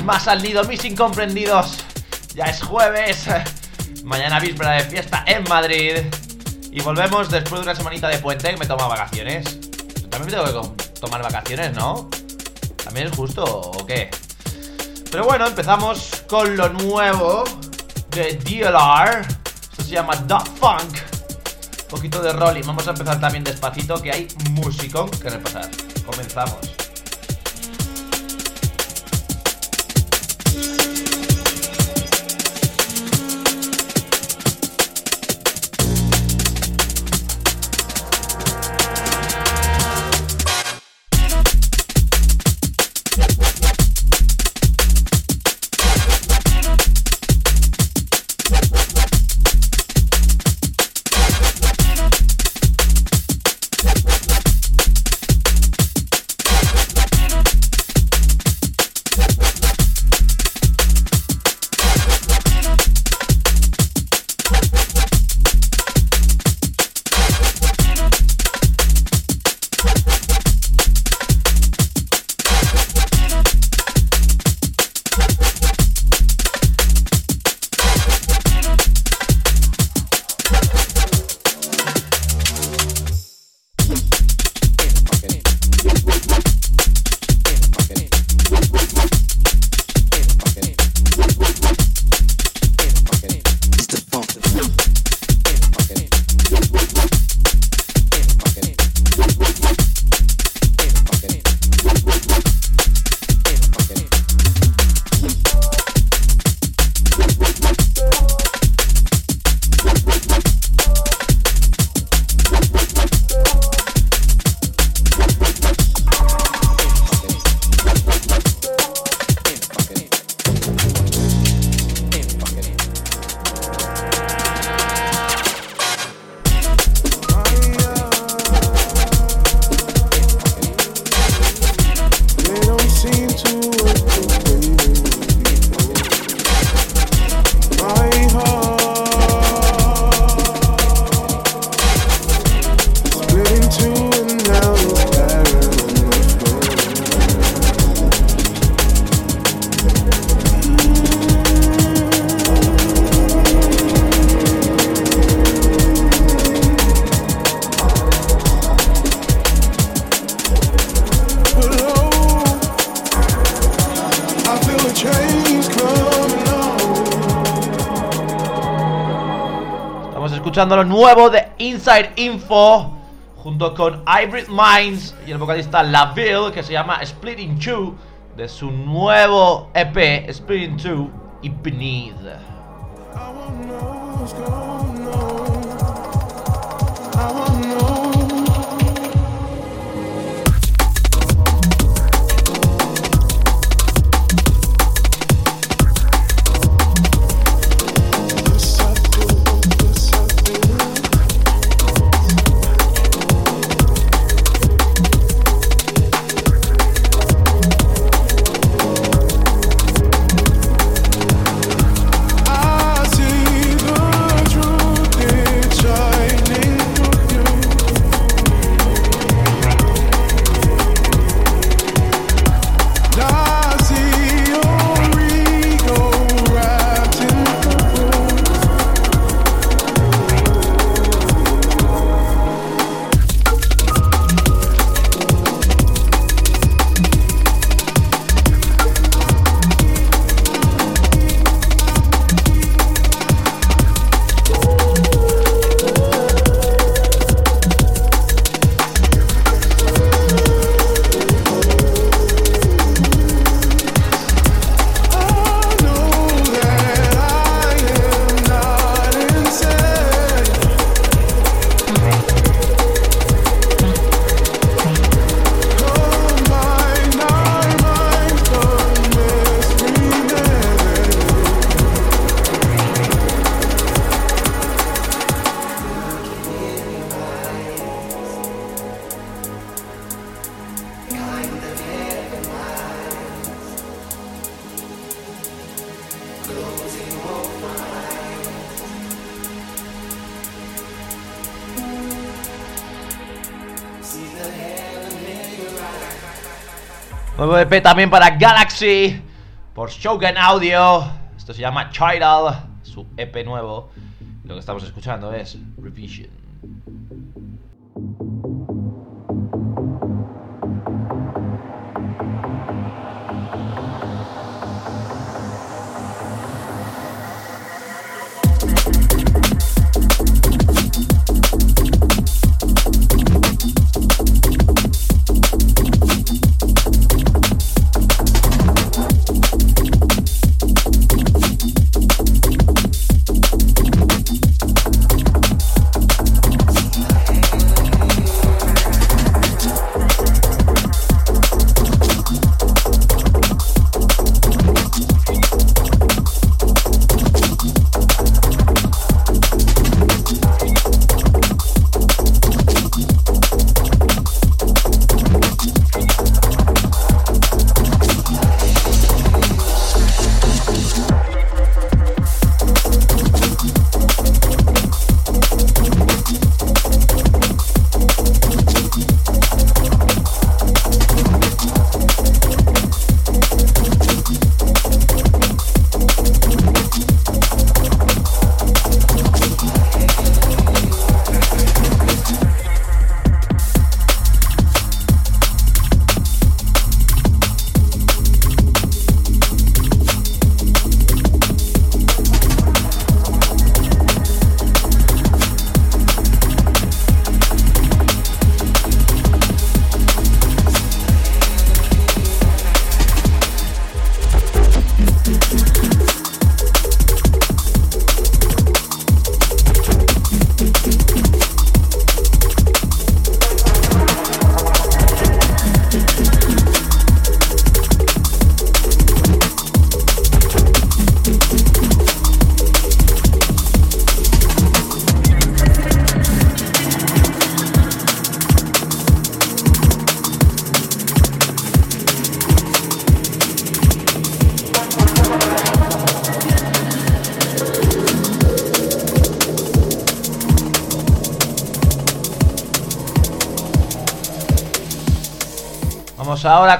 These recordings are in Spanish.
Más al nido, mis incomprendidos. Ya es jueves, mañana víspera de fiesta en Madrid. Y volvemos después de una semanita de puente que me toma vacaciones. También me tengo que tomar vacaciones, ¿no? ¿También es justo o qué? Pero bueno, empezamos con lo nuevo de DLR. Esto se llama Dot Funk. Un poquito de rolling. Vamos a empezar también despacito, que hay músico que repasar. Comenzamos. Lo nuevo de Inside Info junto con Hybrid Minds y el vocalista Laville que se llama Split in Two de su nuevo EP Split in Two y Beneath. También para Galaxy por Shogun Audio. Esto se llama Chiral, su EP nuevo. Lo que estamos escuchando es Revision.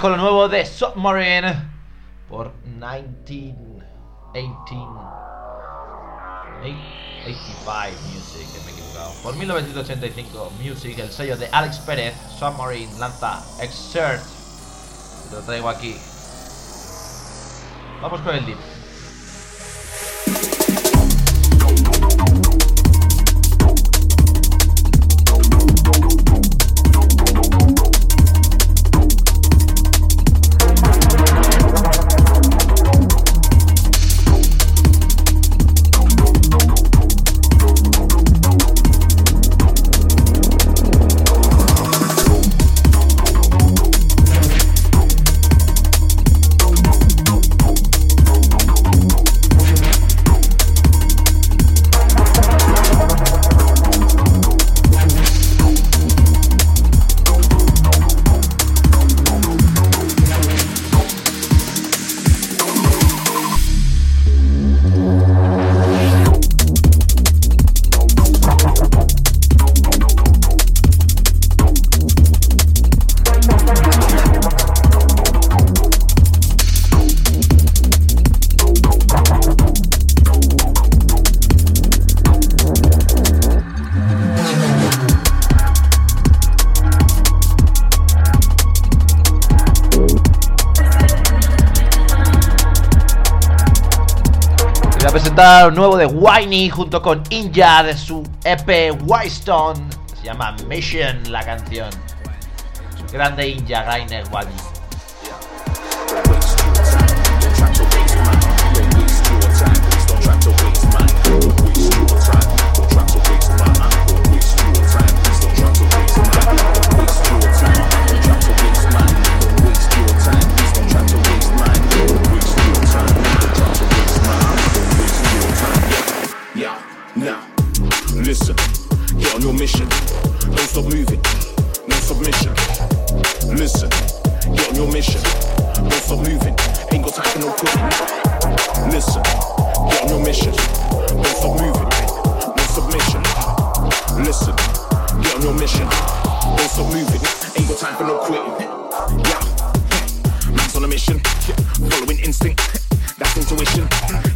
Con lo nuevo de Submarine por 1918 85 Music, me he equivocado. Por 1985 Music, el sello de Alex Pérez, Submarine lanza Exert. Lo traigo aquí. Vamos con el deep. Nuevo de Winey junto con Inja de su EP Whitestone. Se llama Mission la canción. Grande Inja Rainer Wadi.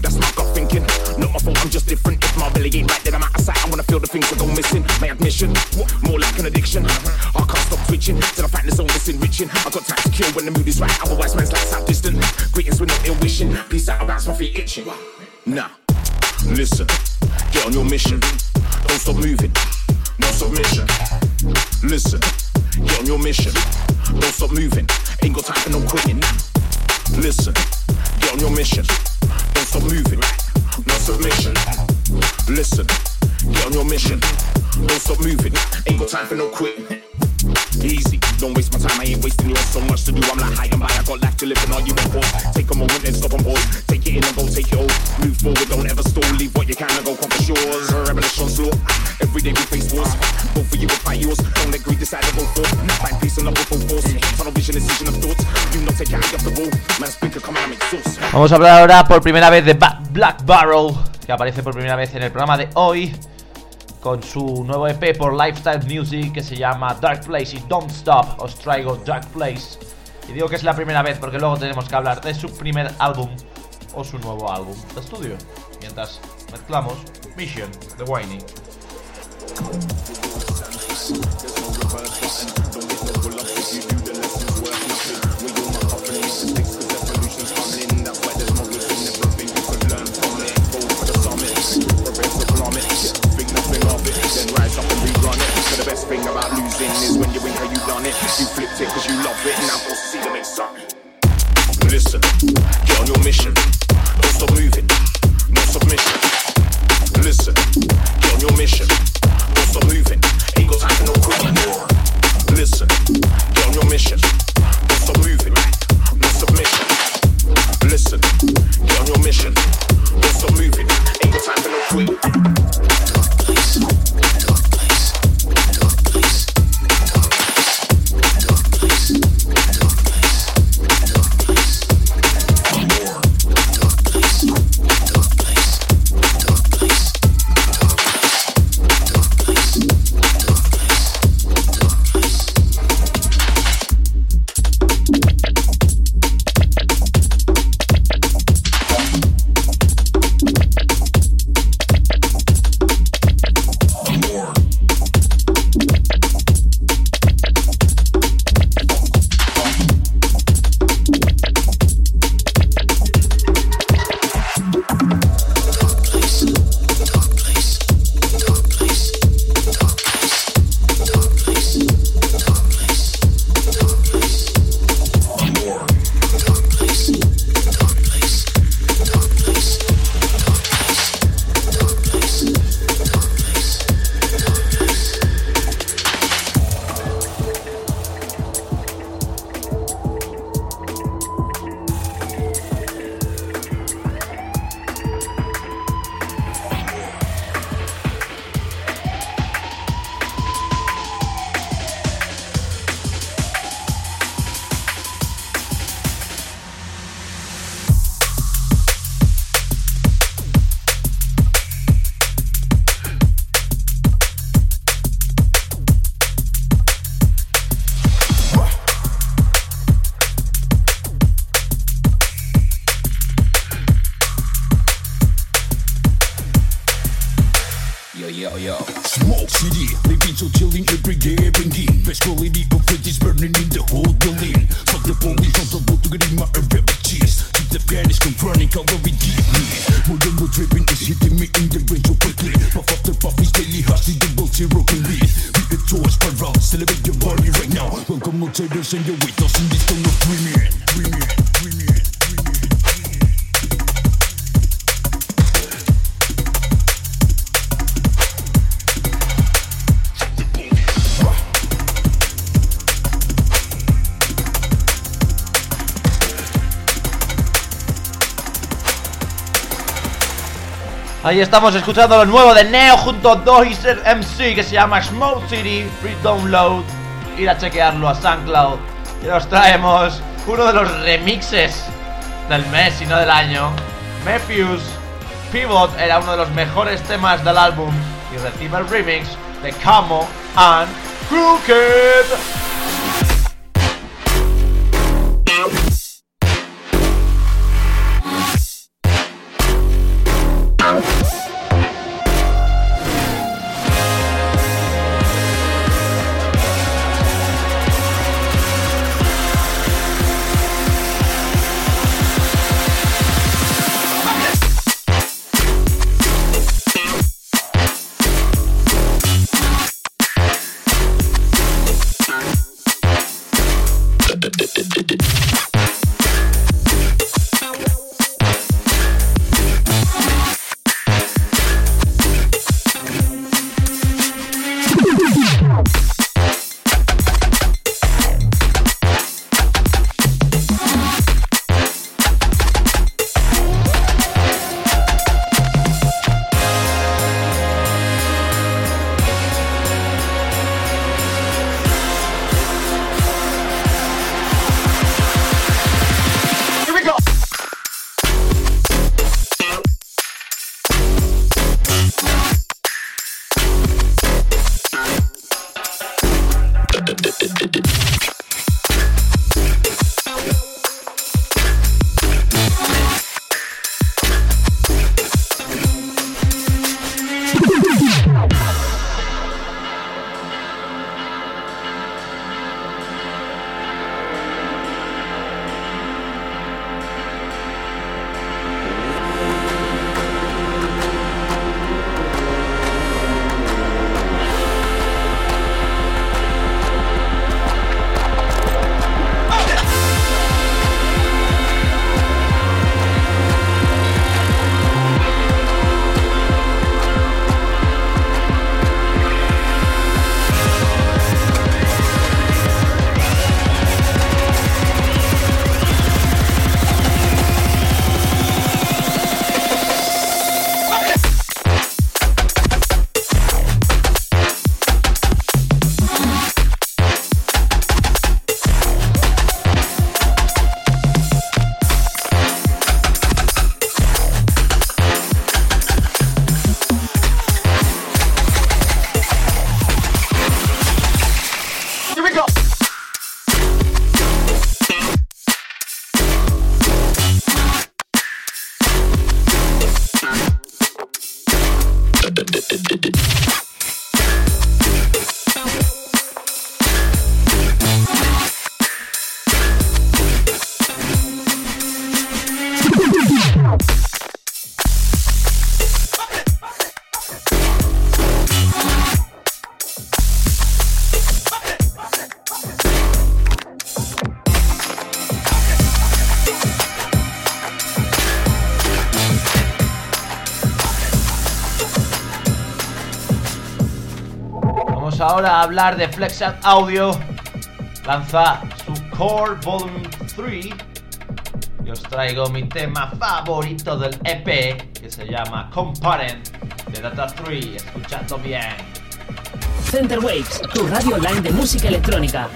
That's my gut thinking. Not my fault, I'm just different. If my belly ain't right, then I'm out of sight. I wanna feel the things that go missing. My admission, more like an addiction. I can't stop twitching till I find the zone that's enriching. I got time to kill when the mood is right. Otherwise, man's like out distant. Greetings with no ill wishing. Peace out, bounce my feet itching. Nah, listen, get on your mission. Don't stop moving, no submission. Listen, get on your mission. Don't stop moving, ain't got time for no quitting. Listen, get on your mission. Stop moving, ain't got time for no quitting. Easy, don't waste my time, I ain't wasting yours. So much to do, I'm like high and by. I got life to live and all you want pause. Take a moment and stop and pause. Take it in and go take it all. Move forward, don't ever stall. Leave what you can and go conquer shores. Revolution slow. Every day we face wars. Both for you will fight yours. Don't let greed decide to go for. Find peace and love with full force. Tunnel vision, decision of thoughts. Do not take your eye off the ball. Man, speaker, come and make sauce. Vamos a hablar ahora por primera vez de Ba- Black Barrel, que aparece por primera vez en el programa de hoy, con su nuevo EP por Lifestyle Music que se llama Dark Place y Don't Stop. Os traigo Dark Place. Y digo que es la primera vez porque luego tenemos que hablar de su primer álbum o su nuevo álbum de estudio. Mientras mezclamos Mission de Whiny. Up and rerun it. So the best thing about losing is when you win how you done it. You flipped it cause you love it. Now go see the next song. Listen, get on your mission. Don't stop moving. Yo, yo. Smoke city, living so chilling every day, bringing best quality confetti's burning in the whole building. Fuck the police, don't support to get in my rabbit cheese. Keep the fan is confronting, cover with deeply. More than more dripping is hitting me in the brain so quickly. Puff after puff is daily hustling, the bull zero can read. We a toast for round, celebrate your body right now. Welcome no traders and your weight loss in this tone of premium. Premium, premium, Ahí estamos escuchando lo nuevo de Neo junto a Doiser MC que se llama Smoke City Free Download. Ir a chequearlo a SoundCloud. Y nos traemos uno de los remixes del mes y no del año. Mephius Pivot era uno de los mejores temas del álbum y recibe el remix de Camo and Crooked. Hablar de Flexat Audio. Lanza su Core Volume 3. Y os traigo mi tema favorito del EP, que se llama Comparent de Data 3. Escuchadlo bien. Center Waves, tu radio online de música electrónica.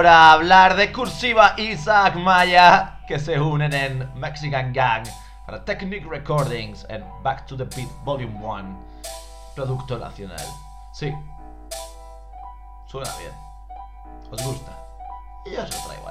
Ahora hablar de Cursiva y Isaac Maya, que se unen en Mexican Gang para Technic Recordings en Back to the Beat Volume 1, producto nacional. Sí, suena bien. ¿Os gusta? Y os lo traigo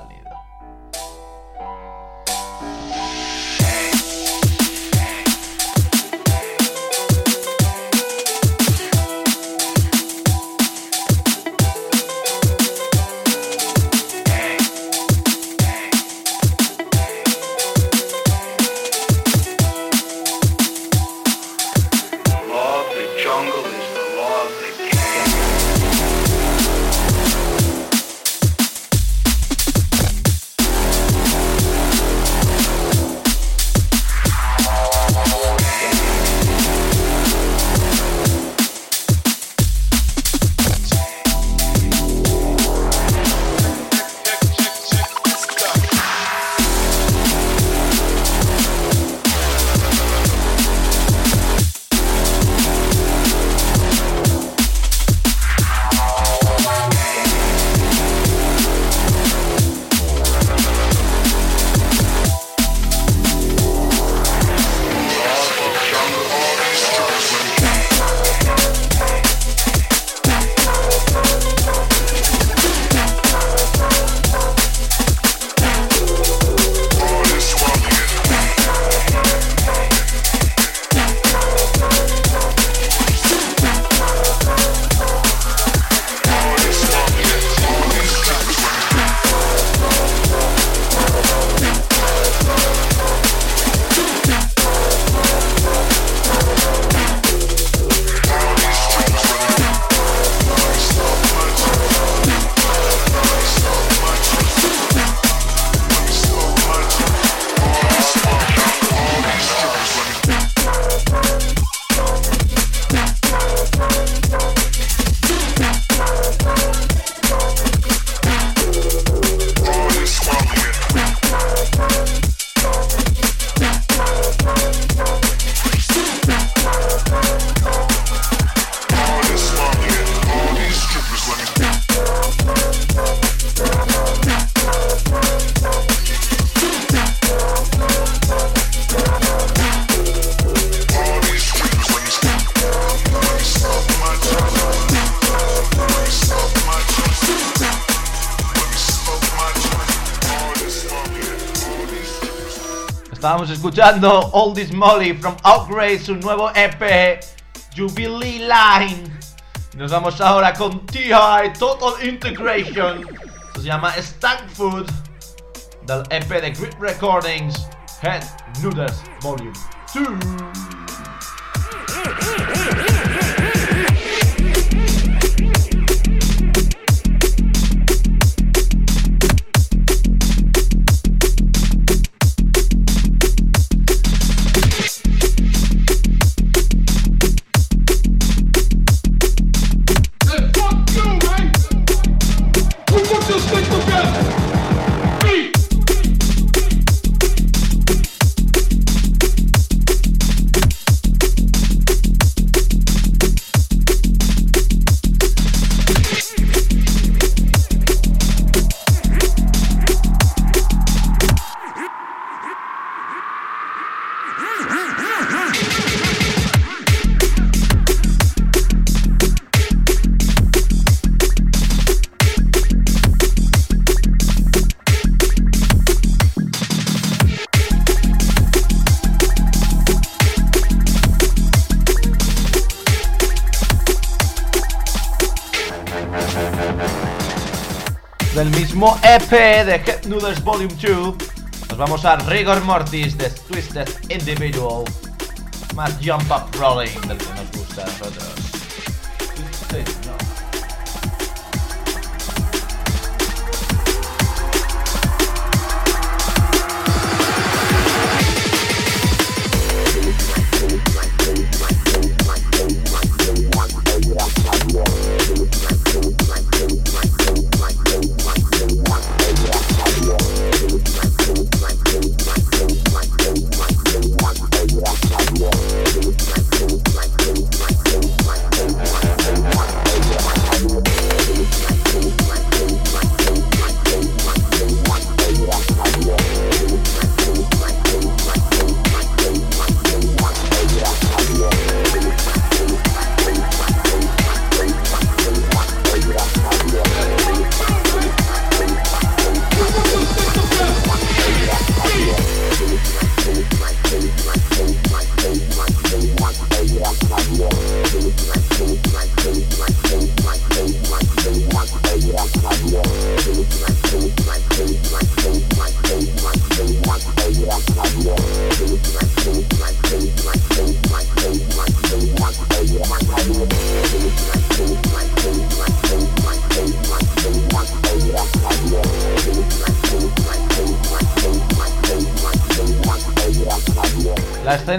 escuchando All This Molly from Upgrade, su nuevo EP, Jubilee Line. Nos vamos ahora con TI, Total Integration. Esto se llama Stank Food, del EP de Grid Recordings, Head Noodles Volume 2. Volume 2, nos vamos a Rigor Mortis de Twisted Individual. Más Jump Up Rolling del que nos gusta a nosotros.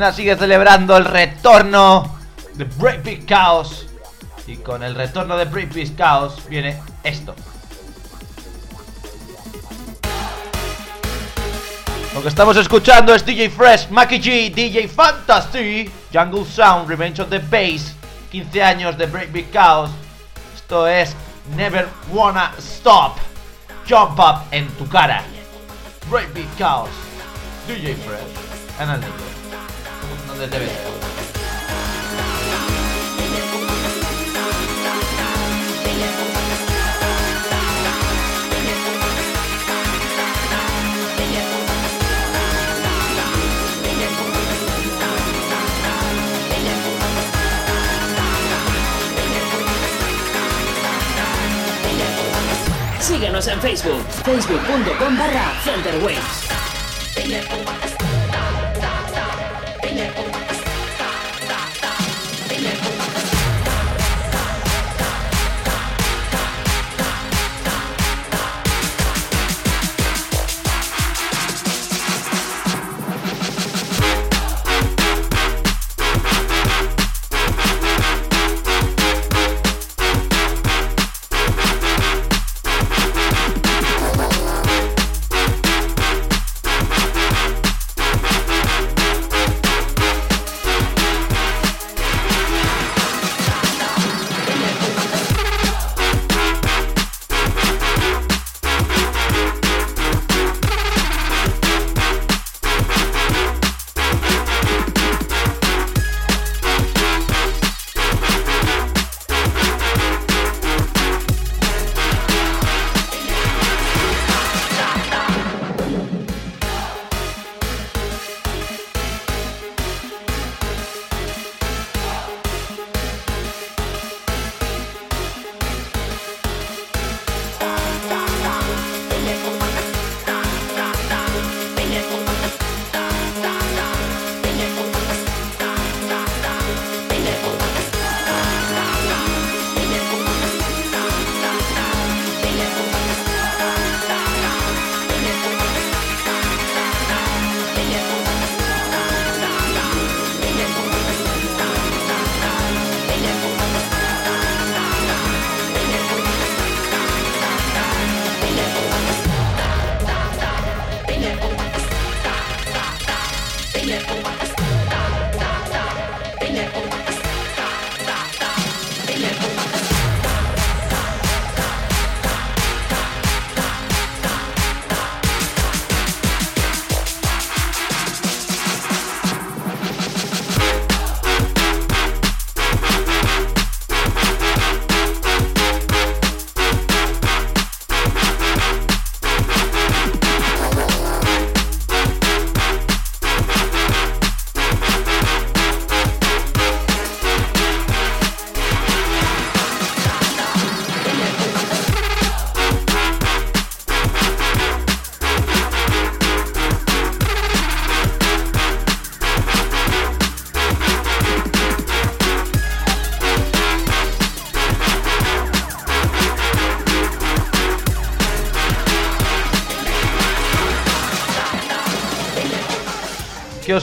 Sigue celebrando el retorno de Breakbeat Chaos. Y con el retorno de Breakbeat Chaos viene esto. Lo que estamos escuchando es DJ Fresh, Mackie G, DJ Fantasy, Jungle Sound, Revenge of the Bass, 15 años de Breakbeat Chaos. Esto es Never Wanna Stop, Jump Up en tu cara. Breakbeat Chaos, DJ Fresh, Síguenos en Facebook, facebook.com barra Centerwaves.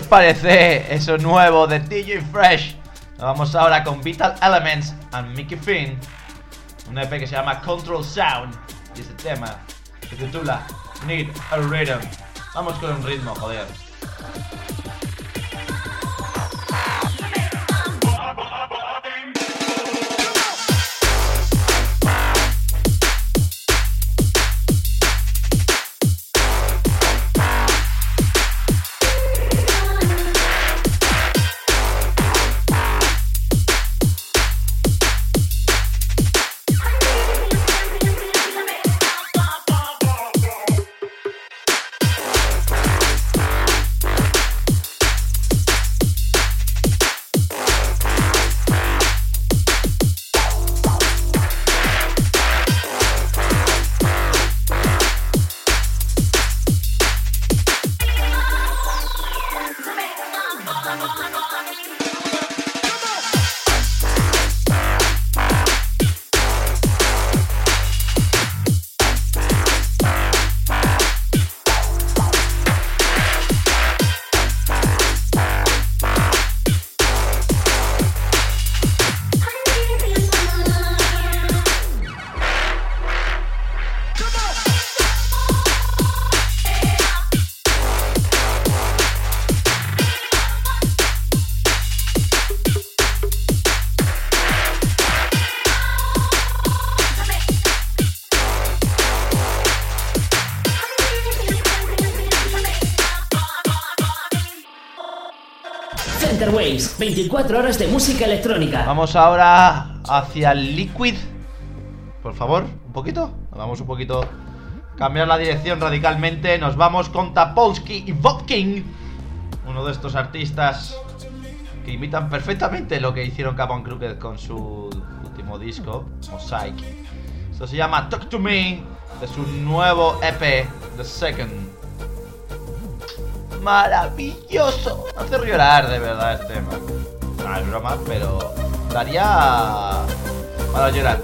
Parece eso nuevo de DJ Fresh? Vamos ahora con Vital Elements and Mickey Finn. Un EP que se llama Control Sound. Y este tema se titula Need a Rhythm. Vamos con un ritmo, joder. 24 horas de música electrónica. Vamos ahora hacia Liquid. Por favor, un poquito. Vamos un poquito. Cambiar la dirección radicalmente. Nos vamos con Tapolsky y Vodking. Uno de estos artistas que imitan perfectamente lo que hicieron Capon Crooked con su último disco, Mosaic. Esto se llama Talk to Me, de su nuevo EP, The Second. Maravilloso. Hace llorar de verdad este tema. No es broma, pero daría para llorar.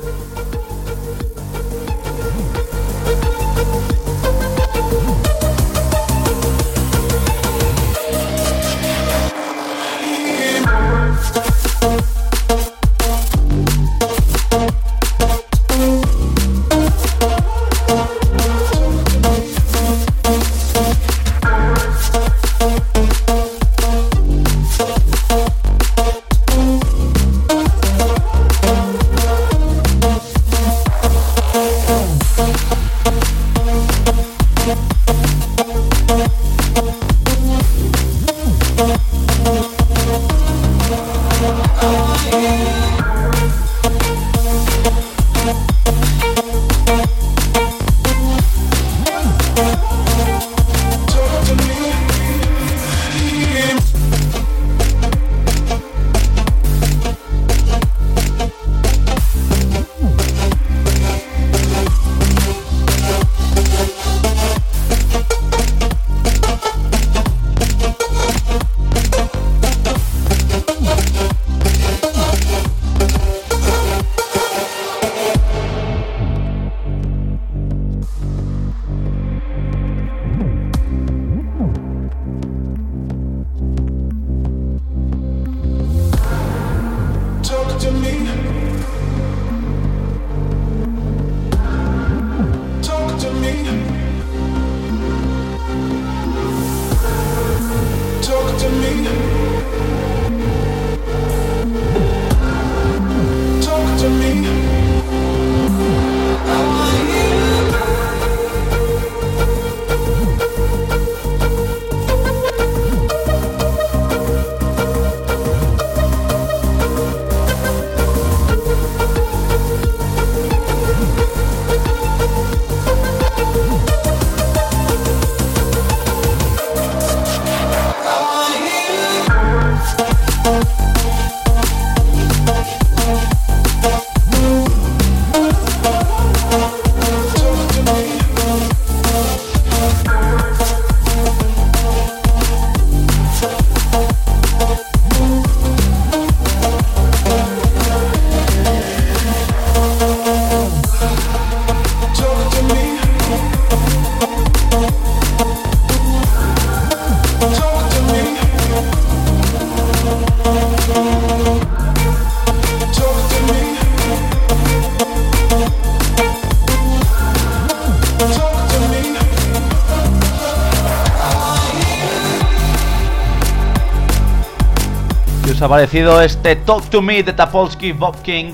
Ha parecido este Talk to Me de Tapolsky Bob King?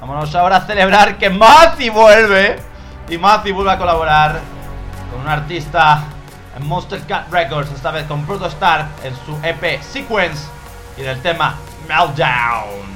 Vámonos ahora a celebrar que Mazi vuelve. Y Mazi vuelve a colaborar con un artista en Monster Cat Records, esta vez con Protostar en su EP Sequence y del tema Meltdown.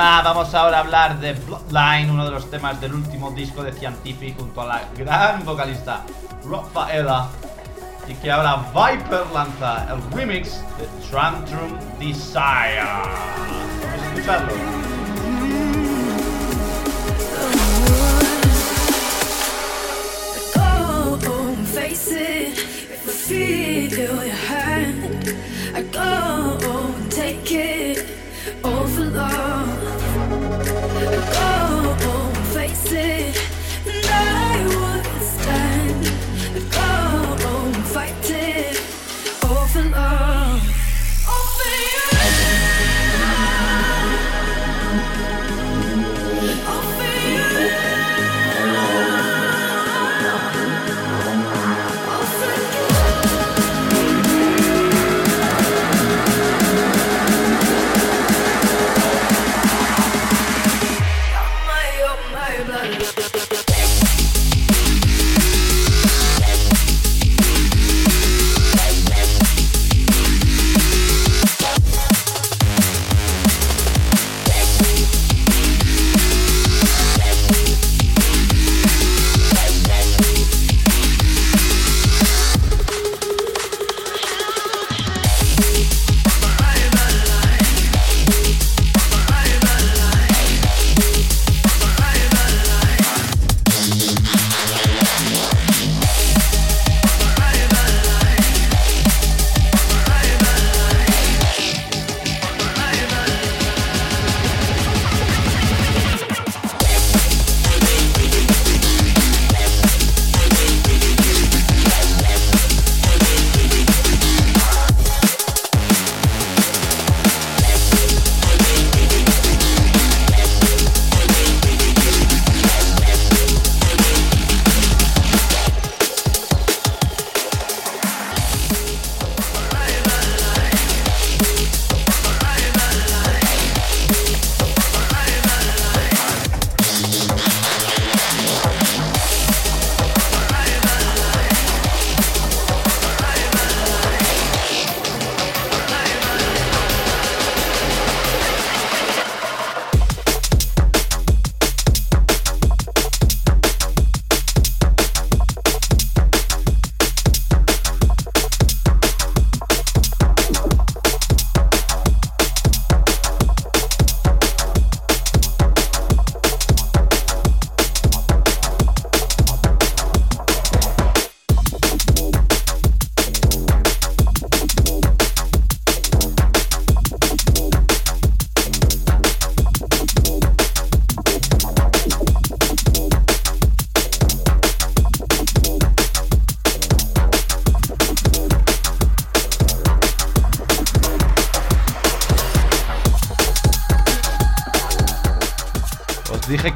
Vamos ahora a hablar de Bloodline, uno de los temas del último disco de Scientific junto a la gran vocalista Rafaela. Y que ahora Viper lanza el remix de Tantrum Desire. Vamos a escucharlo. All for love. I go and face it,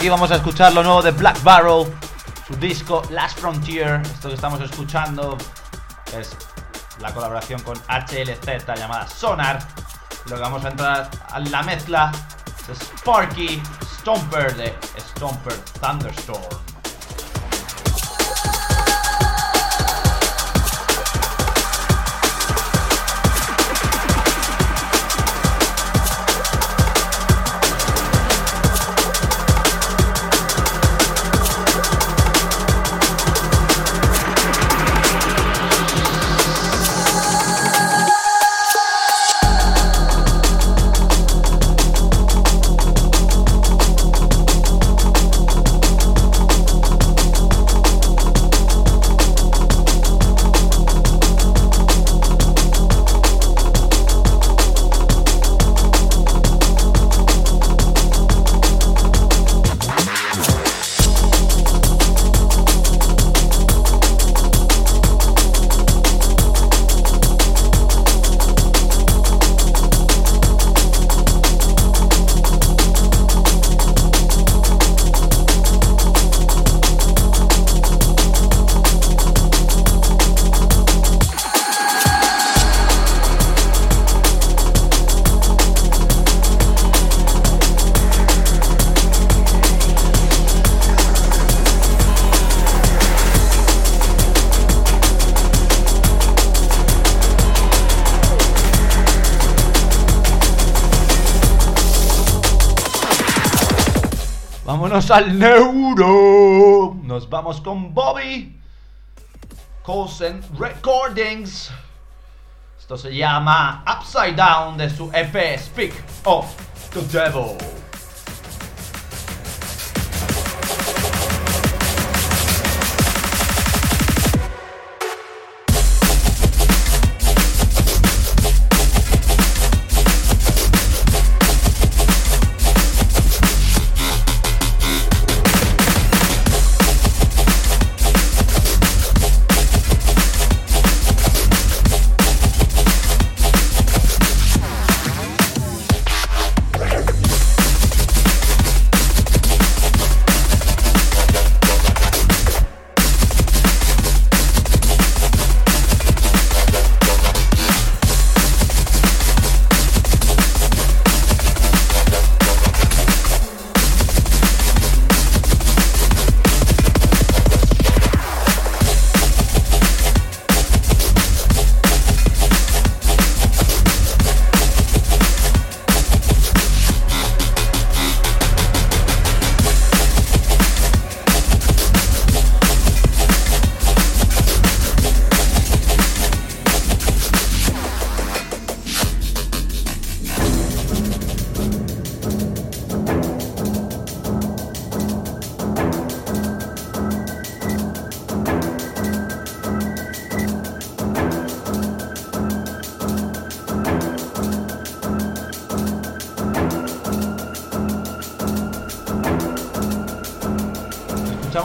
íbamos a escuchar lo nuevo de Black Barrel, su disco Last Frontier. Esto que estamos escuchando es la colaboración con HLZ llamada Sonar. Lo que vamos a entrar a la mezcla es Sparky Stomper de Stomper Thunderstorm. Vámonos al neuro. Nos vamos con Bobby Coulson Recordings. Esto se llama Upside Down de su EP Speak of the Devil.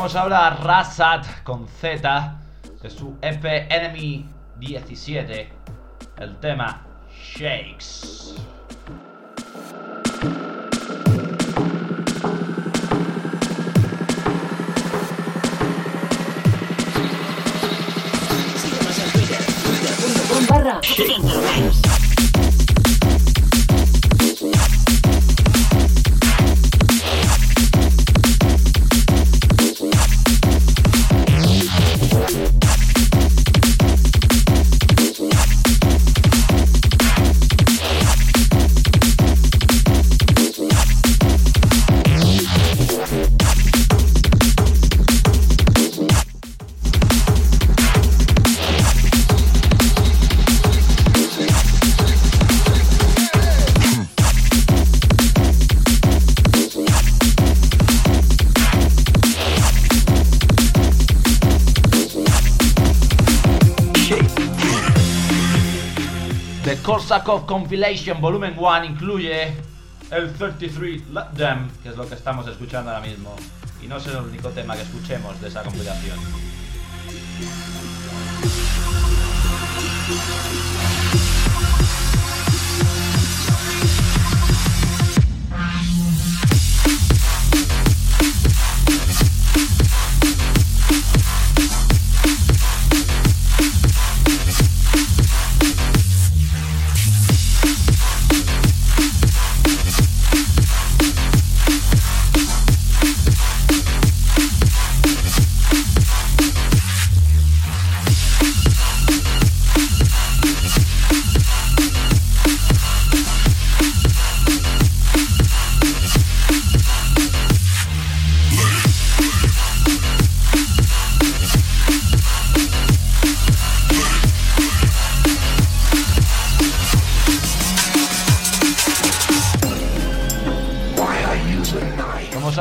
Escuchamos ahora a Razat con Z de su EP Enemy 17, el tema Shakes. barra Korsakov Compilation Volumen 1 incluye el 33 Let Them, que es lo que estamos escuchando ahora mismo. Y no es el único tema que escuchemos de esa compilación.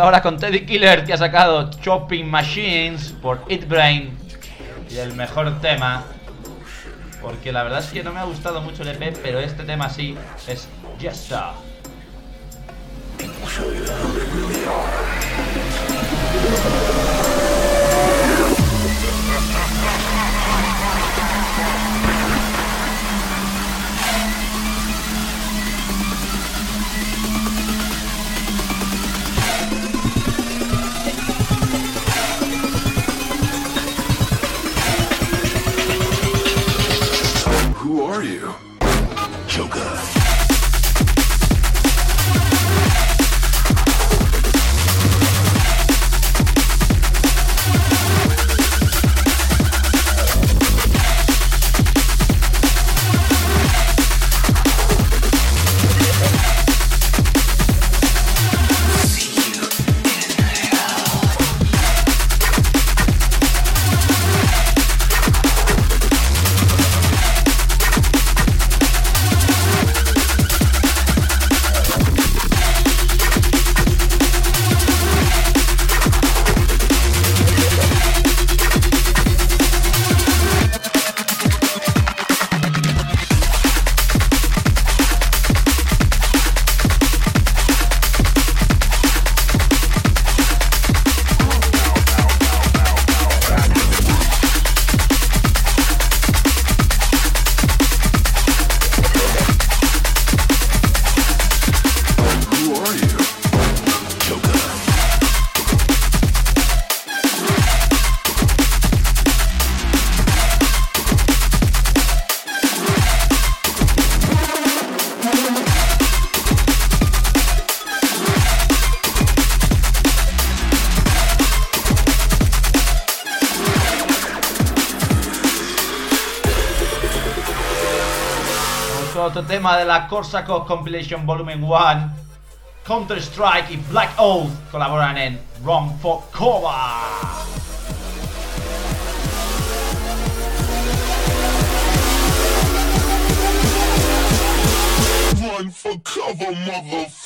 Ahora con Teddy Killer que ha sacado Chopping Machines por Eat Brain y el mejor tema. Porque la verdad es que no me ha gustado mucho el EP, pero este tema sí es Yes are you? Tema de la Corsaco Compilation Volume 1. Counter Strike y Black Oath colaboran en Run for Cover. Run for cover, motherfucker.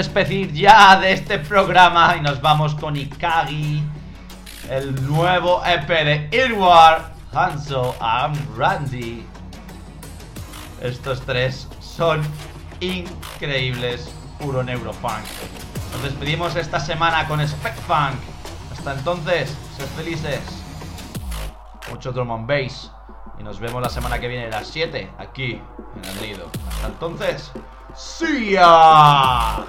Despedir ya de este programa y nos vamos con Ikagi, el nuevo EP de Irwar, Hanso and Randy. Estos tres son increíbles, puro neurofunk. Nos despedimos esta semana con Spec Funk. Hasta entonces, sed felices. Mucho drum and bass. Y nos vemos la semana que viene a las 7 aquí en el nido. Hasta entonces, ¡see ya!